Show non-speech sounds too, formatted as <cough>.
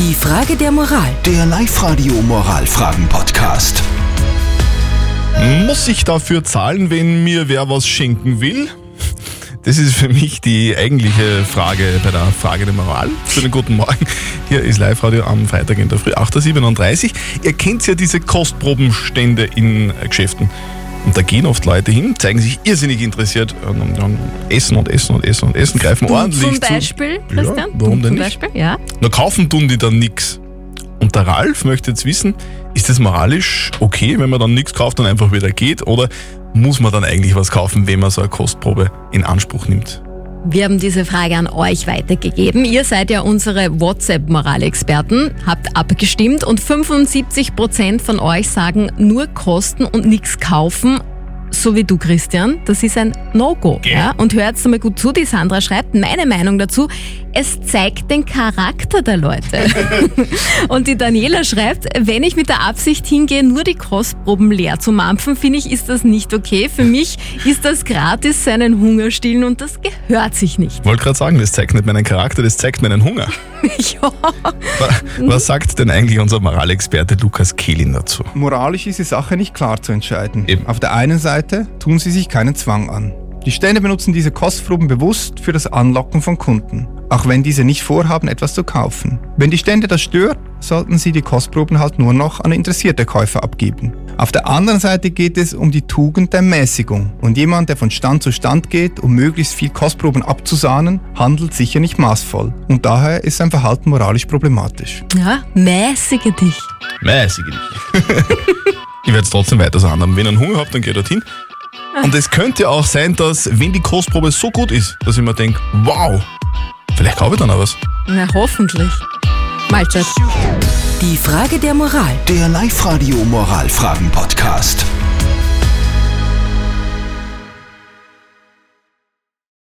Die Frage der Moral. Der Live-Radio Moralfragen-Podcast. Muss ich dafür zahlen, wenn mir wer was schenken will? Das ist für mich die eigentliche Frage bei der Frage der Moral. Schönen guten Morgen. Hier ist Live-Radio am Freitag in der Früh, 8.37 Uhr. Ihr kennt ja diese Kostprobenstände in Geschäften. Und da gehen oft Leute hin, zeigen sich irrsinnig interessiert und dann essen und essen und essen und essen, greifen Du ordentlich zum zu. Beispiel, Christian? Ja, warum denn nicht? Beispiel, ja. Nur kaufen tun die dann nichts. Und der Ralf möchte jetzt wissen, ist das moralisch okay, wenn man dann nichts kauft und einfach wieder geht? Oder muss man dann eigentlich was kaufen, wenn man so eine Kostprobe in Anspruch nimmt? Wir haben diese Frage an euch weitergegeben. Ihr seid ja unsere WhatsApp-Moralexperten, habt abgestimmt und 75% von euch sagen nur kosten und nichts kaufen. So wie du, Christian. Das ist ein No-Go. Gell. Ja? Und hört mal gut zu, die Sandra schreibt, meine Meinung dazu, es zeigt den Charakter der Leute. <laughs> Und die Daniela schreibt, wenn ich mit der Absicht hingehe, nur die Kostproben leer zu mampfen, finde ich, ist das nicht okay. Für mich ist das gratis seinen Hunger stillen und das gehört sich nicht. Wollte gerade sagen, das zeigt nicht meinen Charakter, das zeigt meinen Hunger. <laughs> ja. Wa- Was sagt denn eigentlich unser Moralexperte Lukas Kehlin dazu? Moralisch ist die Sache nicht klar zu entscheiden. Eben. Auf der einen Seite tun sie sich keinen Zwang an. Die Stände benutzen diese Kostproben bewusst für das Anlocken von Kunden, auch wenn diese nicht vorhaben, etwas zu kaufen. Wenn die Stände das stört, sollten sie die Kostproben halt nur noch an interessierte Käufer abgeben. Auf der anderen Seite geht es um die Tugend der Mäßigung. Und jemand, der von Stand zu Stand geht, um möglichst viel Kostproben abzusahnen, handelt sicher nicht maßvoll. Und daher ist sein Verhalten moralisch problematisch. ja, mäßige dich. Mäßig nicht. <laughs> ich werde es trotzdem weiter so handhaben. Wenn ihr einen Hunger habt, dann geht dorthin. Und es könnte auch sein, dass, wenn die Kostprobe so gut ist, dass ich mir denke, wow, vielleicht kaufe ich dann auch was. Na, hoffentlich. Mahlzeit. Die Frage der Moral. Der Live-Radio Moralfragen-Podcast.